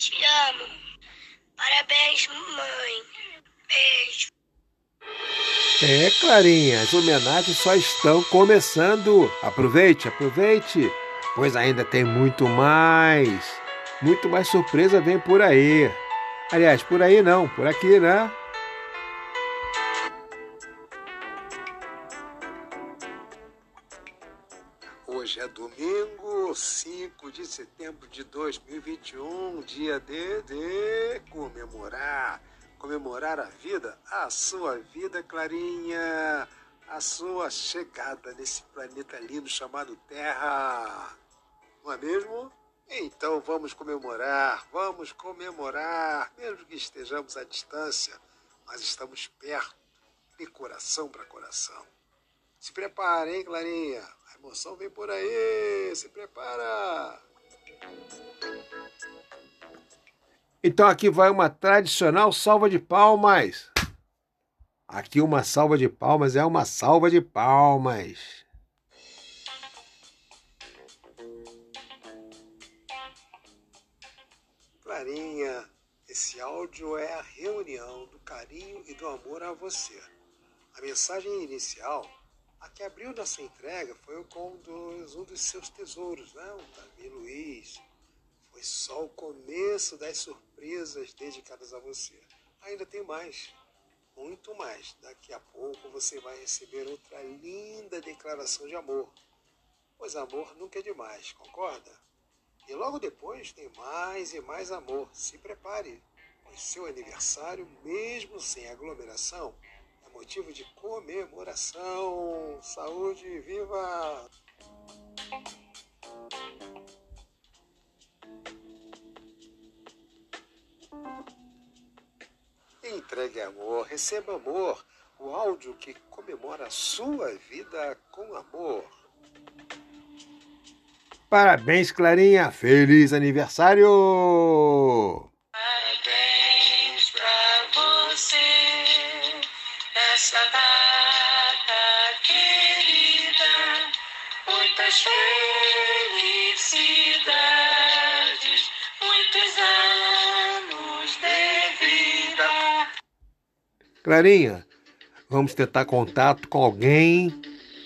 Te amo. Parabéns, mãe. Beijo. É, Clarinha, as homenagens só estão começando. Aproveite, aproveite, pois ainda tem muito mais. Muito mais surpresa vem por aí. Aliás, por aí não, por aqui, né? 2021, dia de, de comemorar comemorar a vida, a sua vida, Clarinha, a sua chegada nesse planeta lindo chamado Terra. Não é mesmo? Então vamos comemorar, vamos comemorar, mesmo que estejamos à distância, mas estamos perto, de coração para coração. Se prepare, hein, Clarinha? A emoção vem por aí, se prepara! Então aqui vai uma tradicional salva de palmas. Aqui uma salva de palmas é uma salva de palmas. Clarinha, esse áudio é a reunião do carinho e do amor a você. A mensagem inicial, a que abriu nossa entrega, foi com um dos seus tesouros, né? o Davi Luiz. Foi só o começo das surpresas dedicadas a você. Ainda tem mais, muito mais. Daqui a pouco você vai receber outra linda declaração de amor. Pois amor nunca é demais, concorda? E logo depois tem mais e mais amor. Se prepare, pois seu aniversário, mesmo sem aglomeração, é motivo de comemoração. Saúde, viva! Entregue amor, receba amor, o áudio que comemora a sua vida com amor. Parabéns, Clarinha! Feliz aniversário! Clarinha, vamos tentar contato com alguém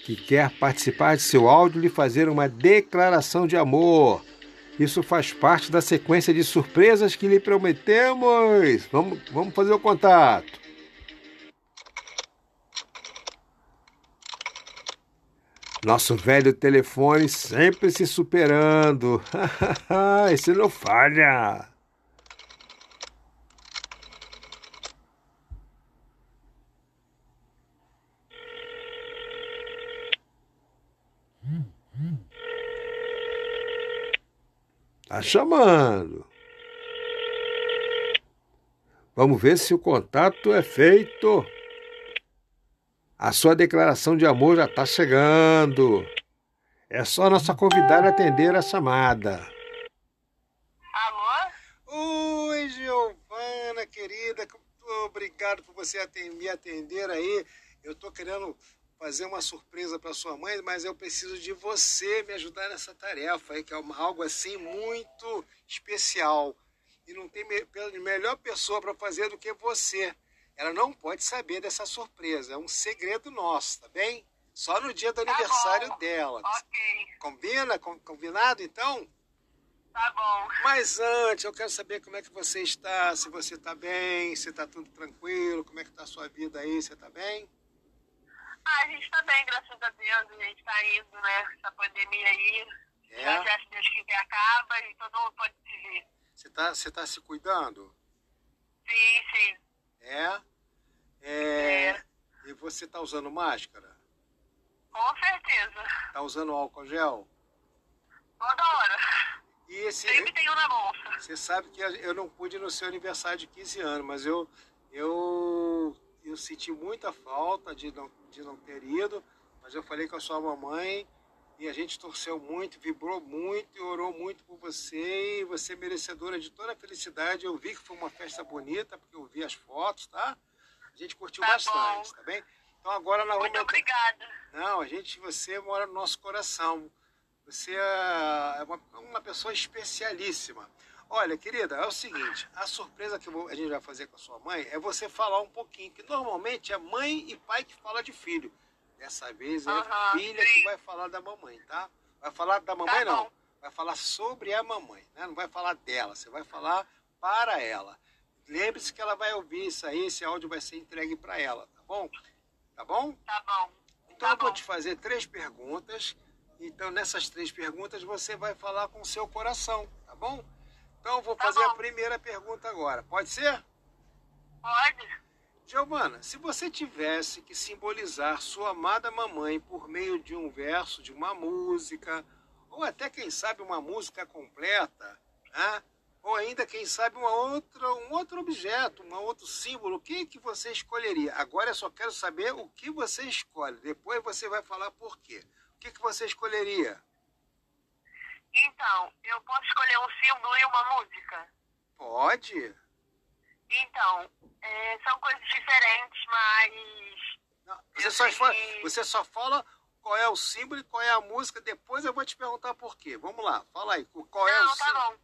que quer participar de seu áudio e lhe fazer uma declaração de amor. Isso faz parte da sequência de surpresas que lhe prometemos. Vamos, vamos fazer o contato. Nosso velho telefone sempre se superando. Esse não falha. Tá chamando. Vamos ver se o contato é feito. A sua declaração de amor já está chegando. É só nossa convidada atender a chamada. Alô? Oi, Giovana, querida, obrigado por você me atender aí. Eu estou querendo fazer uma surpresa para sua mãe, mas eu preciso de você me ajudar nessa tarefa aí, que é algo assim muito especial. E não tem melhor pessoa para fazer do que você. Ela não pode saber dessa surpresa, é um segredo nosso, tá bem? Só no dia do Tá aniversário bom. dela. Ok, Combina? Com- Combinado então? tá bom. Mas antes, eu quero saber como é que você está, se você está bem, se está tudo tranquilo, como é que está a sua vida aí, você está bem? Ah, a gente tá bem, graças a Deus. A gente tá indo, né? Essa pandemia aí. É? já, se Deus quiser, acaba e todo mundo pode se ver. Você está você tá se cuidando? Sim, sim. É? É. E você está usando máscara? Com certeza. Está usando álcool gel? Toda hora. E esse. Sempre tem um na bolsa. Você sabe que eu não pude no seu aniversário de 15 anos, mas eu, eu, eu senti muita falta de não, de não ter ido, mas eu falei com a sua mamãe e a gente torceu muito, vibrou muito e orou muito por você e você é merecedora de toda a felicidade. Eu vi que foi uma festa bonita, porque eu vi as fotos, tá? A gente curtiu Tá bastante, bom. tá bem? Então agora nós Muito obrigada. Não, a gente, você mora no nosso coração. Você é uma, uma pessoa especialíssima. Olha, querida, é o seguinte: a surpresa que a gente vai fazer com a sua mãe é você falar um pouquinho, que normalmente é mãe e pai que fala de filho. Dessa vez é a filha que vai falar da mamãe, tá? Vai falar da mamãe, tá não. Vai falar sobre a mamãe, né? Não vai falar dela, você vai falar para ela. Lembre-se que ela vai ouvir isso aí, esse áudio vai ser entregue para ela, tá bom? Tá bom? Tá bom. Então tá eu vou te fazer três perguntas. Então nessas três perguntas você vai falar com o seu coração, tá bom? Então vou tá fazer bom. a primeira pergunta agora. Pode ser? Pode. Giovana, se você tivesse que simbolizar sua amada mamãe por meio de um verso, de uma música, ou até quem sabe uma música completa, né? ou ainda, quem sabe, uma outra, um outro objeto, um outro símbolo, o que, que você escolheria? Agora eu só quero saber o que você escolhe. Depois você vai falar por quê. O que, que você escolheria? Então, eu posso escolher um símbolo e uma música? Pode. Então, é, são coisas diferentes, mas. Não, você, só fala, que... você só fala qual é o símbolo e qual é a música, depois eu vou te perguntar por quê. Vamos lá, fala aí. Qual é Não, o tá símbolo? bom.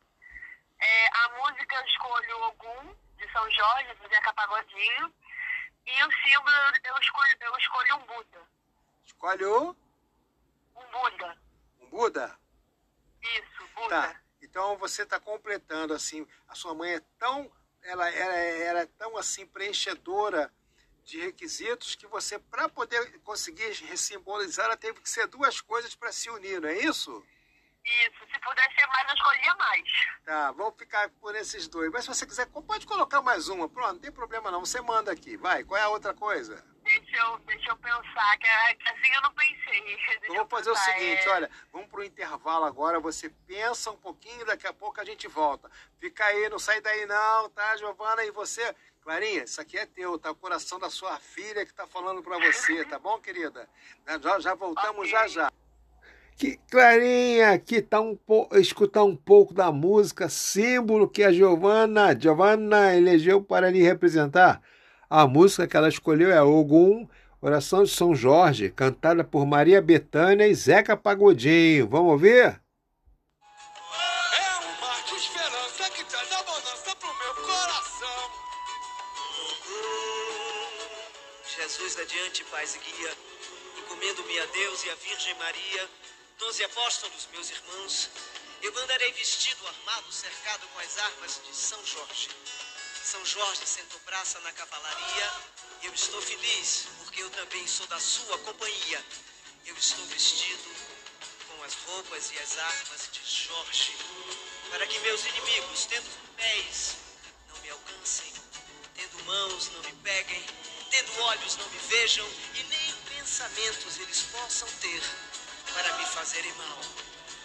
É, a música eu escolho Ogum, de São Jorge, do Zeca Pagodinho. E o símbolo eu escolho, eu escolho um Buda. Escolhe o? Um Buda. Um Buda? Isso, Buda. Tá. Então você está completando assim, a sua mãe é tão, ela, ela, ela é tão assim preenchedora de requisitos que você, para poder conseguir simbolizar, ela teve que ser duas coisas para se unir, não é isso? Isso, se pudesse ser mais, eu escolhia mais. Tá, vamos ficar por esses dois. Mas se você quiser, pode colocar mais uma. Pronto, não tem problema não. Você manda aqui. Vai, qual é a outra coisa? Deixa eu, deixa eu pensar, que assim eu não pensei. Deixa então vamos fazer pensar, o seguinte, é... olha, vamos para o intervalo agora, você pensa um pouquinho, daqui a pouco a gente volta. Fica aí, não sai daí não, tá, Giovana? E você, Clarinha, isso aqui é teu, tá? O coração da sua filha que tá falando para você, tá bom, querida? Já, já voltamos okay. já já. Que Clarinha, que tá um escutar um pouco da música símbolo que a Giovana, Giovana elegeu para lhe representar. A música que ela escolheu é Ogum, Oração de São Jorge, cantada por Maria Bethânia e Zeca Pagodinho. Vamos ouvir? É um mar de esperança que traz abundância pro meu coração. Jesus adiante, paz e guia, encomendo-me a Deus e a Virgem Maria Doze apóstolos, meus irmãos, eu andarei vestido, armado, cercado com as armas de São Jorge. São Jorge sentou praça na cavalaria. Eu estou feliz, porque eu também sou da sua companhia. Eu estou vestido com as roupas e as armas de Jorge, para que meus inimigos, tendo pés, não me alcancem, tendo mãos, não me peguem, tendo olhos, não me vejam, e nem pensamentos eles possam ter para me fazerem mal.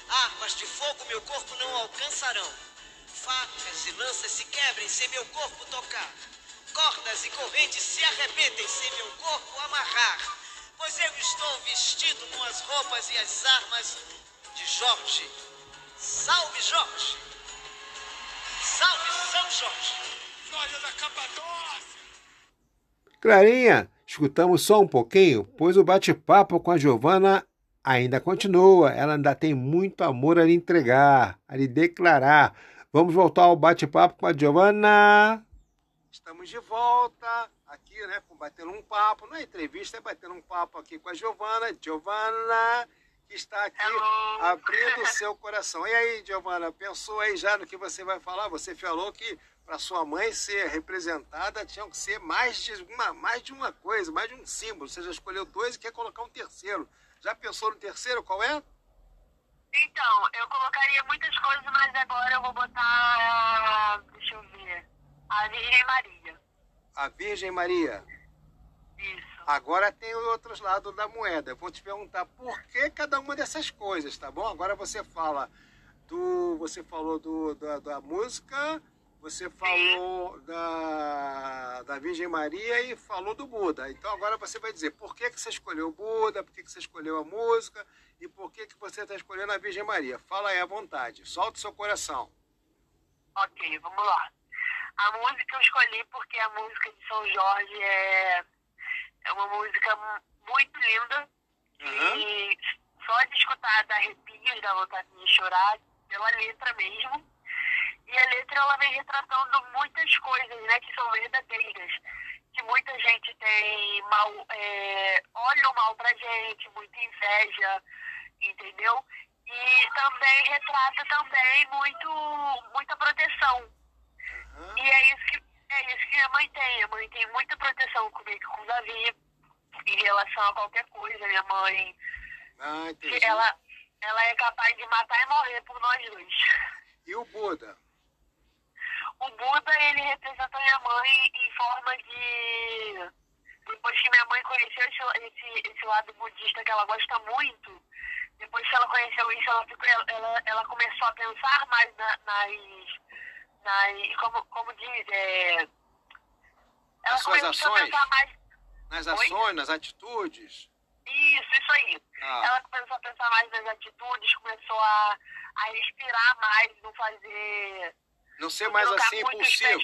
Armas de fogo meu corpo não alcançarão. Facas e lanças se quebrem sem meu corpo tocar. Cordas e correntes se arrebentem sem meu corpo amarrar. Pois eu estou vestido com as roupas e as armas de Jorge. Salve Jorge! Salve São Jorge! Glória da Capadócia! Clarinha, escutamos só um pouquinho, pois o bate-papo com a Giovana ainda continua, ela ainda tem muito amor a lhe entregar, a lhe declarar. Vamos voltar ao bate-papo com a Giovana. Estamos de volta aqui, né, com batendo um papo, não é entrevista, é batendo um papo aqui com a Giovana. Giovana, que está aqui Hello. abrindo o seu coração. E aí, Giovana, pensou aí já no que você vai falar? Você falou que para sua mãe ser representada tinha que ser mais de uma, mais de uma coisa, mais de um símbolo. Você já escolheu dois e quer colocar um terceiro. Já pensou no terceiro? Qual é? Então, eu colocaria muitas coisas, mas agora eu vou botar. Deixa eu ver. A Virgem Maria. A Virgem Maria? Isso. Agora tem os outros lados da moeda. Eu vou te perguntar por que cada uma dessas coisas, tá bom? Agora você fala do. Você falou do, da, da música você falou da, da Virgem Maria e falou do Buda. Então agora você vai dizer por que, que você escolheu o Buda, por que, que você escolheu a música e por que, que você está escolhendo a Virgem Maria. Fala aí à vontade, solta o seu coração. Ok, vamos lá. A música eu escolhi porque a música de São Jorge é, é uma música muito linda uhum. e só de escutar dá arrepios, dá vontade de chorar pela letra mesmo. E a letra ela vem retratando muitas coisas, né, que são verdadeiras. Que muita gente tem mal, é, olham mal pra gente, muita inveja, entendeu? E também retrata também muito, muita proteção. Aham. E é isso que é isso que a mãe tem. A mãe tem muita proteção comigo com o Davi em relação a qualquer coisa. Minha mãe, Ah, ela, ela é capaz de matar e morrer por nós dois. E o Buda? O Buda, ele representa minha mãe em forma de... Depois que minha mãe conheceu esse, esse, esse lado budista que ela gosta muito, depois que ela conheceu isso, ela, ficou, ela, ela, começou a pensar mais na- nas... nas como, como diz, é... Ela Nas suas ações? mais... Nas Oi? ações, nas atitudes? Isso, isso aí. Ah, Ela começou a pensar mais nas atitudes, começou a, a respirar mais, não fazer... não ser mais assim impulsivo.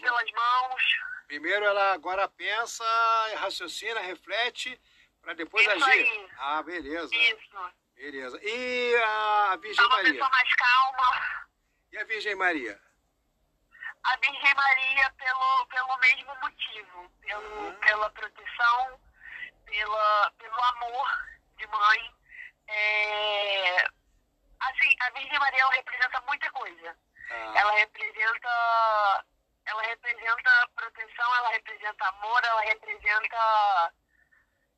Primeiro ela agora pensa, raciocina, reflete, para depois Isso agir. aí. Ah, beleza. Isso. Beleza. E a É Virgem uma Maria? pessoa mais calma. E a Virgem Maria? A Virgem Maria pelo, pelo mesmo motivo. Pelo, Uhum. Pela proteção, pela, pelo amor de mãe. É, assim, a Virgem Maria representa muita coisa. Ah, Ela representa. Ela representa proteção, ela representa amor, ela representa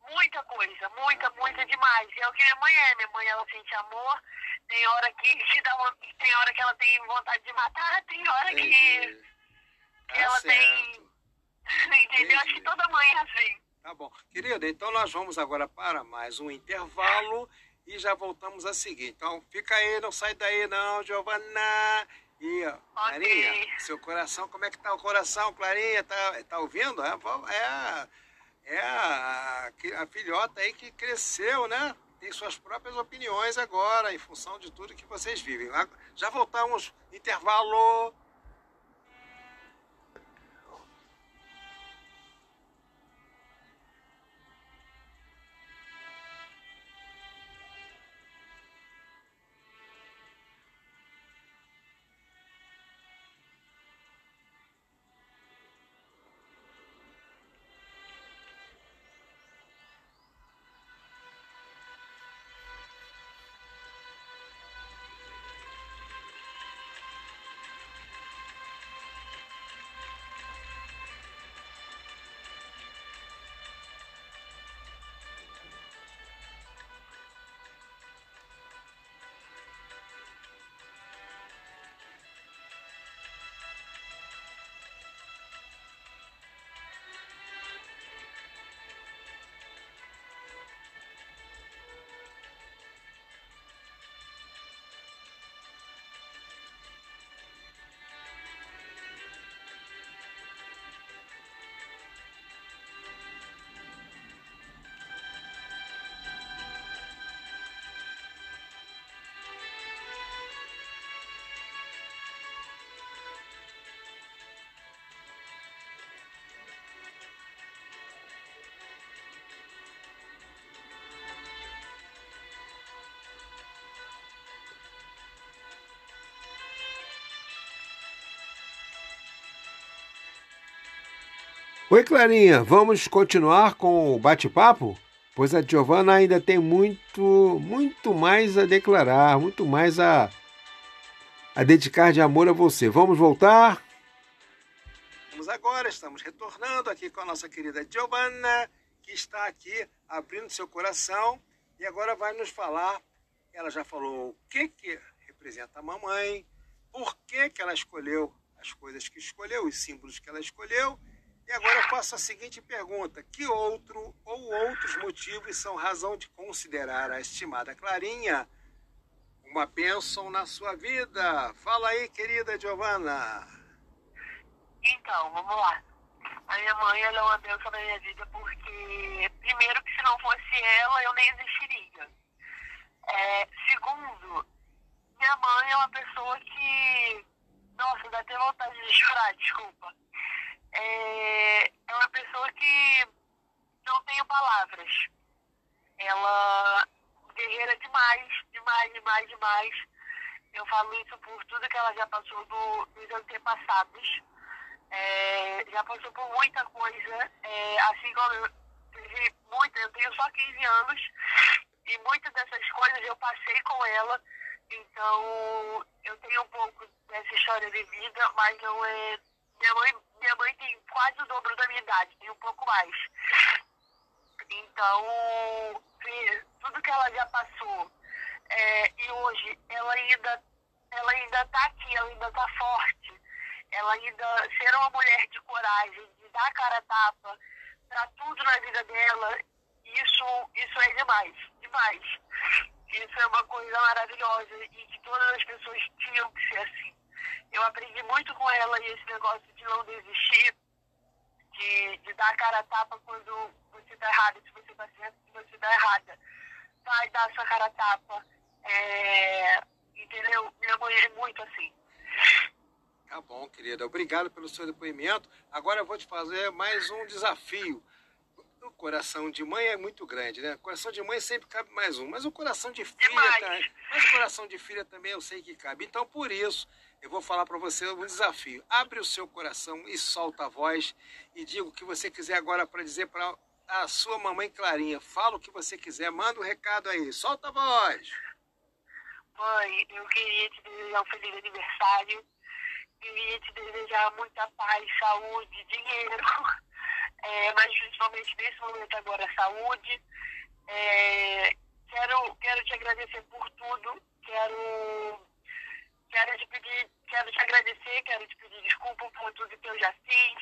muita coisa, muita, muita demais. E é o que minha mãe é. Minha mãe ela sente amor, tem hora que te dá tem hora que ela tem vontade de matar, tem hora que, que ela Tá tem. certo. Entendeu? Acho que toda mãe é assim. Tá bom. Querida, então nós vamos agora para mais um intervalo e já voltamos a seguir. Então fica aí, não sai daí não, Giovana. Ó, Clarinha, seu coração, como é que tá o coração, Clarinha? Tá, tá ouvindo? É, é, a- é a, a filhota aí que cresceu, né? Tem suas próprias opiniões agora, em função de tudo que vocês vivem. Já voltamos, intervalo. Oi, Clarinha, vamos continuar com o bate-papo? Pois a Giovana ainda tem muito, muito mais a declarar, muito mais a, a dedicar de amor a você. Vamos voltar? Vamos agora, estamos retornando aqui com a nossa querida Giovanna, que está aqui abrindo seu coração e agora vai nos falar. Ela já falou o que, que representa a mamãe, por que, que ela escolheu as coisas que escolheu, os símbolos que ela escolheu. E agora eu faço a seguinte pergunta: que outro ou outros motivos são razão de considerar a estimada Clarinha uma bênção na sua vida? Fala aí, querida Giovanna. Então, vamos lá. A minha mãe ela é uma bênção na minha vida porque, primeiro, que se não fosse ela, eu nem existiria. É, segundo, minha mãe é uma pessoa que. Nossa, dá até vontade de chorar, desculpa. É, é uma pessoa que não tenho palavras. Ela guerreira demais, demais, demais, demais. eu falo isso por tudo que ela já passou do, dos antepassados. É, já passou por muita coisa, é, assim como eu tive muita, eu tenho só 15 anos, e muitas dessas coisas eu passei com ela, então eu tenho um pouco dessa história de vida, mas não é. Minha mãe, minha mãe tem quase o dobro da minha idade, tem um pouco mais. Então, tudo que ela já passou, é, e hoje ela ainda ela ainda está aqui, ela ainda está forte, ela ainda ser uma mulher de coragem, de dar a cara a tapa para tudo na vida dela, isso, isso é demais, demais. Isso é uma coisa maravilhosa e que todas as pessoas tinham que ser assim. Eu aprendi muito com ela e esse negócio de não desistir, de, de dar a cara a tapa quando você está errada, se você está certo, se você está errada. Vai dar a sua cara a tapa. É, entendeu? Minha mãe é muito assim. Tá bom, querida. Obrigado pelo seu depoimento. Agora eu vou te fazer mais um desafio. O coração de mãe é muito grande, né? O coração de mãe sempre cabe mais um, mas o coração de filha, tá... mas o coração de filha também eu sei que cabe. Então por isso eu vou falar para você um desafio. Abre o seu coração e solta a voz e diga o que você quiser agora para dizer para a sua mamãe Clarinha. Fala o que você quiser, manda um recado aí. Solta a voz. Mãe, eu queria te desejar um feliz aniversário. Queria te desejar muita paz, saúde, dinheiro. É, mas principalmente nesse momento agora, saúde. É, quero, quero te agradecer por tudo. Quero, quero te pedir, quero te agradecer, quero te pedir desculpa por tudo que eu já fiz.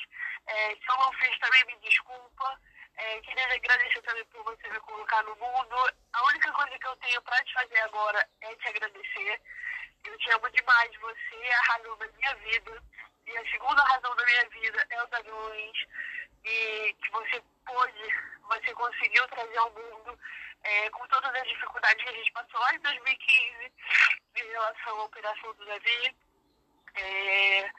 É, se eu não fiz também me desculpa. É, queria agradecer também por você me colocar no mundo. A única coisa que eu tenho para te fazer agora é te agradecer. Eu te amo demais. Você é a razão da minha vida. E a segunda razão da minha vida é o da Luiz. E que você pôde, você conseguiu trazer ao mundo, é, com todas as dificuldades que a gente passou lá em 2015, em relação à operação do Davi. É,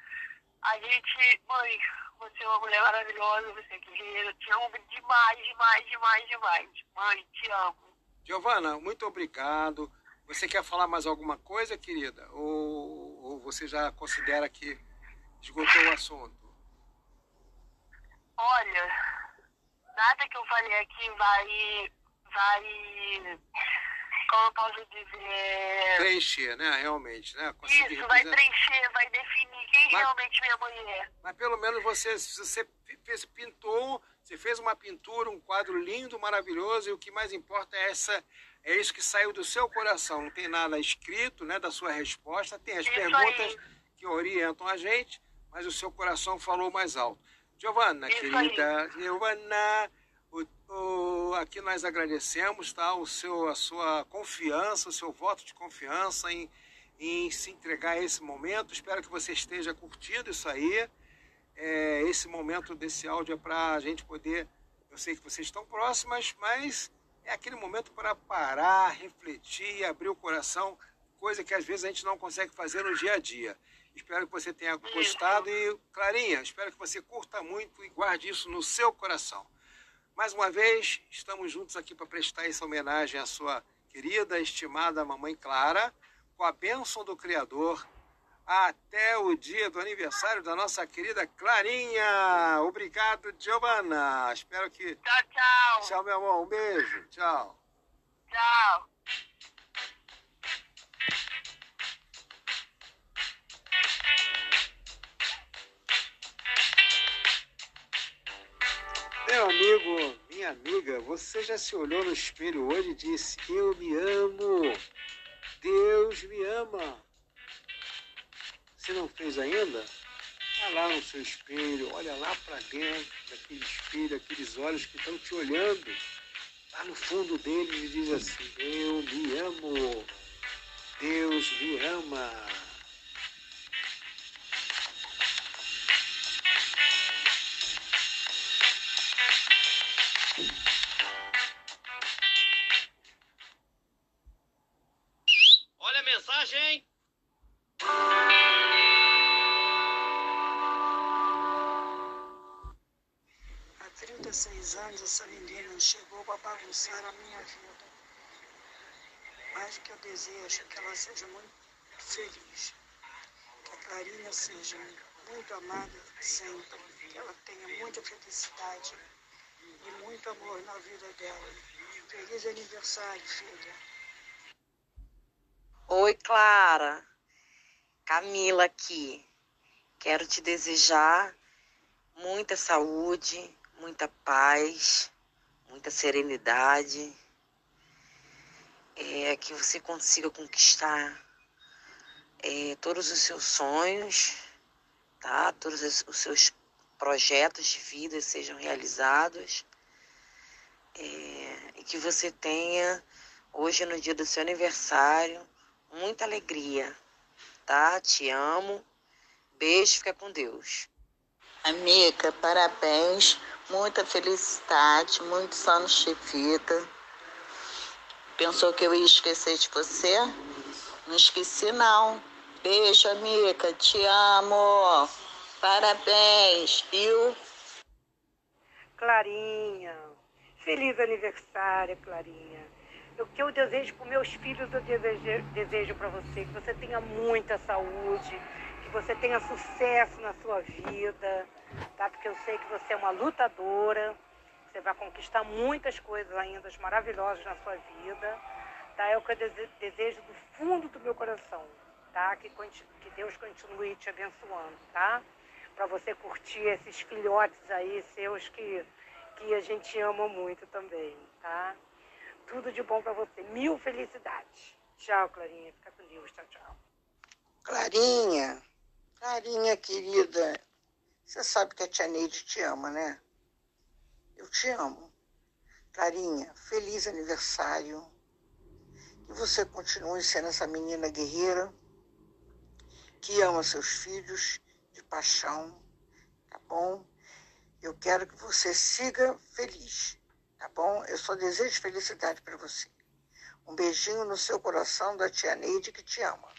a gente, mãe, você é uma mulher maravilhosa, você é guerreira. Te amo demais, demais, demais, demais. Mãe, te amo. Giovana, muito obrigado. Você quer falar mais alguma coisa, querida? Ou, ou você já considera que esgotou o assunto? Olha, nada que eu falei aqui vai. vai como eu posso dizer. Preencher, né? Realmente, né? Conseguir Isso, vai preencher, vai definir quem mas, realmente minha mãe é. Mas pelo menos você, você fez, pintou, você fez uma pintura, um quadro lindo, maravilhoso, e o que mais importa é essa. É isso que saiu do seu coração. Não tem nada escrito, né? Da sua resposta. Tem as isso perguntas aí. que orientam a gente, mas o seu coração falou mais alto. Giovana, isso querida, aí. Giovana o, o, aqui nós agradecemos tá, o seu, a sua confiança, o seu voto de confiança em, em se entregar a esse momento. Espero que você esteja curtindo isso aí. É, esse momento desse áudio é para a gente poder. Eu sei que vocês estão próximas, mas é aquele momento para parar, refletir, abrir o coração, coisa que às vezes a gente não consegue fazer no dia a dia. Espero que você tenha gostado e, Clarinha, espero que você curta muito e guarde isso no seu coração. Mais uma vez, estamos juntos aqui para prestar essa homenagem à sua querida, estimada mamãe Clara, com a bênção do Criador, até o dia do aniversário da nossa querida Clarinha. Obrigado, Giovana. Espero que. Tchau, tchau. Tchau, meu amor. Um beijo. Tchau. Tchau. Meu amigo, minha amiga, você já se olhou no espelho hoje e disse: Eu me amo. Deus me ama. Se não fez ainda? Vá lá no seu espelho, olha lá para dentro daquele espelho, aqueles olhos que estão te olhando. Lá no fundo deles diz assim: Eu me amo. Deus me ama. Essa menina chegou para bagunçar a minha vida. Mas que eu desejo que ela seja muito feliz. Que a Clarinha seja muito amada sempre, que ela tenha muita felicidade e muito amor na vida dela. Feliz aniversário, filha. Oi, Clara. Camila aqui. Quero te desejar muita saúde, muita paz, muita serenidade. É, que você consiga conquistar é, todos os seus sonhos, tá? Todos os seus projetos de vida sejam realizados. É, e que você tenha, hoje no dia do seu aniversário, muita alegria, tá? Te amo. Beijo, fica com Deus. Amiga, parabéns, muita felicidade, muitos anos de vida. Pensou que eu ia esquecer de você? Não esqueci não. Beijo, amiga, te amo. Parabéns, viu? Clarinha, feliz aniversário, Clarinha. O que eu desejo para meus filhos, eu desejo, desejo para você que você tenha muita saúde, que você tenha sucesso na sua vida, tá? Porque eu sei que você é uma lutadora, você vai conquistar muitas coisas ainda maravilhosas na sua vida, tá? É o que eu desejo do fundo do meu coração, tá? Que, que Deus continue te abençoando, tá? Para você curtir esses filhotes aí seus que, que a gente ama muito também, tá? Tudo de bom para você. Mil felicidades. Tchau, Clarinha. Fica com Deus. Tchau, tchau. Clarinha, Clarinha querida, você sabe que a tia Neide te ama, né? Eu te amo. Clarinha, feliz aniversário. Que você continue sendo essa menina guerreira que ama seus filhos de paixão, tá bom? Eu quero que você siga feliz tá bom? Eu só desejo felicidade para você. Um beijinho no seu coração da tia Neide que te ama.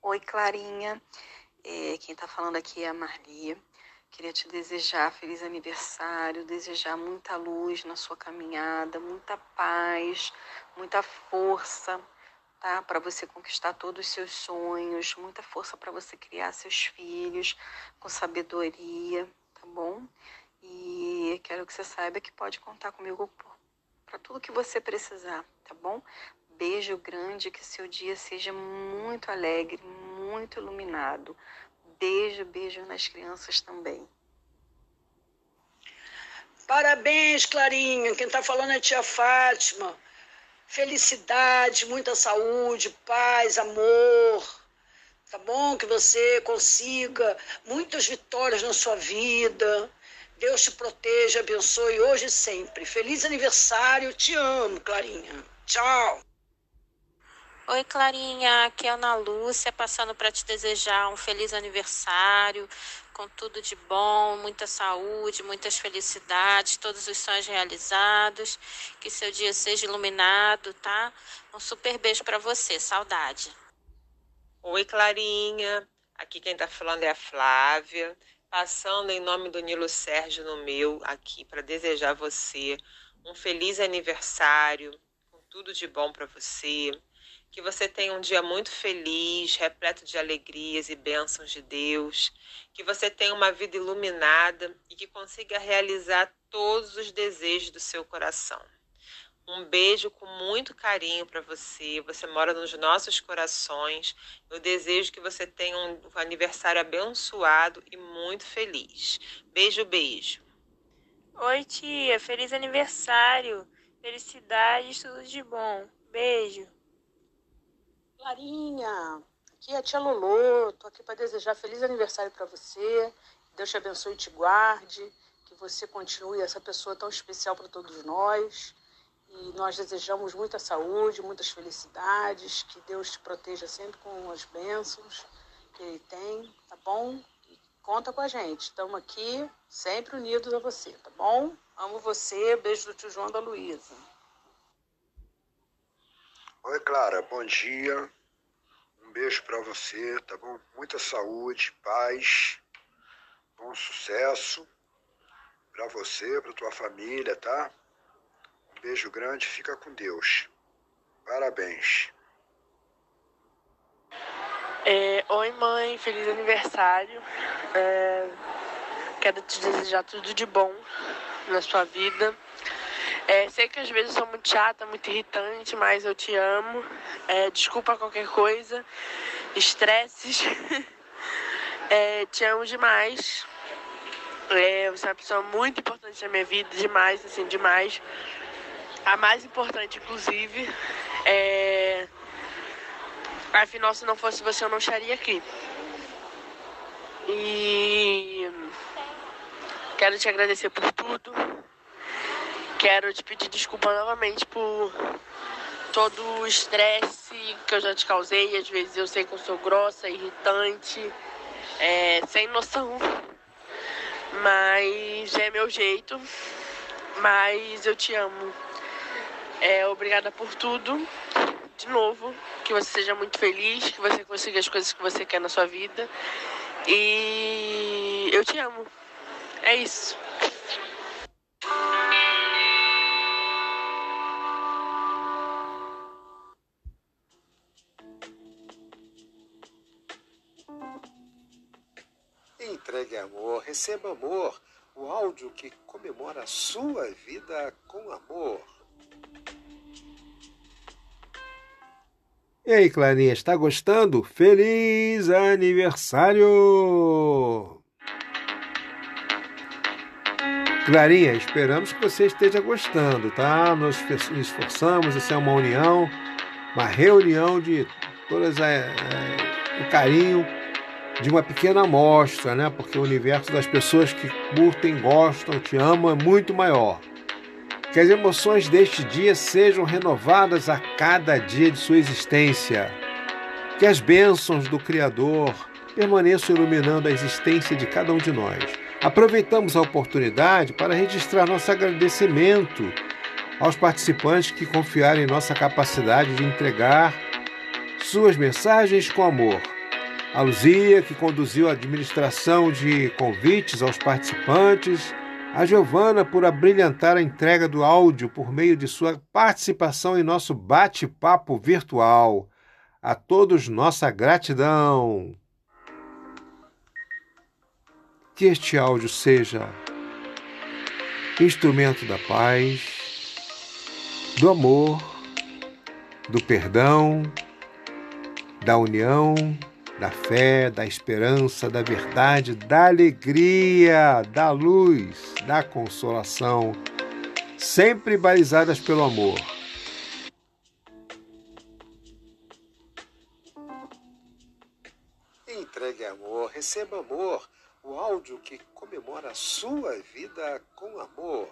Oi, Clarinha. É, quem está falando aqui é a Marlia. Queria te desejar feliz aniversário, desejar muita luz na sua caminhada, muita paz, muita força, tá? Para você conquistar todos os seus sonhos, muita força para você criar seus filhos com sabedoria, tá bom? E quero que você saiba que pode contar comigo para tudo que você precisar, tá bom? Beijo grande, que seu dia seja muito alegre, muito iluminado. Beijo, beijo nas crianças também. Parabéns, Clarinha. Quem está falando é tia Fátima. Felicidade, muita saúde, paz, amor. Tá bom? Que você consiga muitas vitórias na sua vida. Deus te proteja, abençoe hoje e sempre. Feliz aniversário, te amo, Clarinha. Tchau. Oi, Clarinha, aqui é a Ana Lúcia, passando para te desejar um feliz aniversário, com tudo de bom, muita saúde, muitas felicidades, todos os sonhos realizados, que seu dia seja iluminado, tá? Um super beijo para você, saudade. Oi, Clarinha, aqui quem tá falando é a Flávia passando em nome do Nilo Sérgio no meu aqui para desejar a você um feliz aniversário, com tudo de bom para você. Que você tenha um dia muito feliz, repleto de alegrias e bênçãos de Deus. Que você tenha uma vida iluminada e que consiga realizar todos os desejos do seu coração. Um beijo com muito carinho para você. Você mora nos nossos corações. Eu desejo que você tenha um aniversário abençoado e muito feliz. Beijo, beijo. Oi, tia. Feliz aniversário. Felicidades, tudo de bom. Beijo. Clarinha, aqui é a tia Lolo. Tô aqui para desejar feliz aniversário para você. Deus te abençoe e te guarde. Que você continue essa pessoa tão especial para todos nós. E nós desejamos muita saúde, muitas felicidades, que Deus te proteja sempre com as bênçãos que Ele tem, tá bom? E conta com a gente. Estamos aqui sempre unidos a você, tá bom? Amo você. Beijo do tio João da Luísa. Oi, Clara. Bom dia. Um beijo para você, tá bom? Muita saúde, paz, bom sucesso para você, para tua família, tá? Beijo grande, fica com Deus. Parabéns. É, Oi, mãe, feliz aniversário. É, quero te desejar tudo de bom na sua vida. É, sei que às vezes eu sou muito chata, muito irritante, mas eu te amo. É, desculpa qualquer coisa, estresses. É, te amo demais. É, você é uma pessoa muito importante na minha vida, demais, assim, demais. A mais importante, inclusive. É... Afinal, se não fosse você, eu não estaria aqui. E quero te agradecer por tudo. Quero te pedir desculpa novamente por todo o estresse que eu já te causei. Às vezes eu sei que eu sou grossa, irritante, é, sem noção. Mas é meu jeito. Mas eu te amo. É, obrigada por tudo. De novo, que você seja muito feliz, que você consiga as coisas que você quer na sua vida. E eu te amo. É isso. Receba amor. O áudio que comemora a sua vida com amor. E aí, Clarinha, está gostando? Feliz aniversário! Clarinha, esperamos que você esteja gostando, tá? Nós esforçamos, isso é uma união, uma reunião de todas a, a, o carinho de uma pequena amostra, né? Porque o universo das pessoas que curtem, gostam, te amam é muito maior. Que as emoções deste dia sejam renovadas a cada dia de sua existência. Que as bênçãos do Criador permaneçam iluminando a existência de cada um de nós. Aproveitamos a oportunidade para registrar nosso agradecimento aos participantes que confiaram em nossa capacidade de entregar suas mensagens com amor. A Luzia, que conduziu a administração de convites aos participantes, a Giovana por abrilhantar a entrega do áudio por meio de sua participação em nosso bate-papo virtual. A todos nossa gratidão. Que este áudio seja instrumento da paz, do amor, do perdão, da união da fé, da esperança, da verdade, da alegria, da luz, da consolação, sempre balizadas pelo amor. Entregue amor, receba amor, o áudio que comemora a sua vida com amor.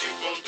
what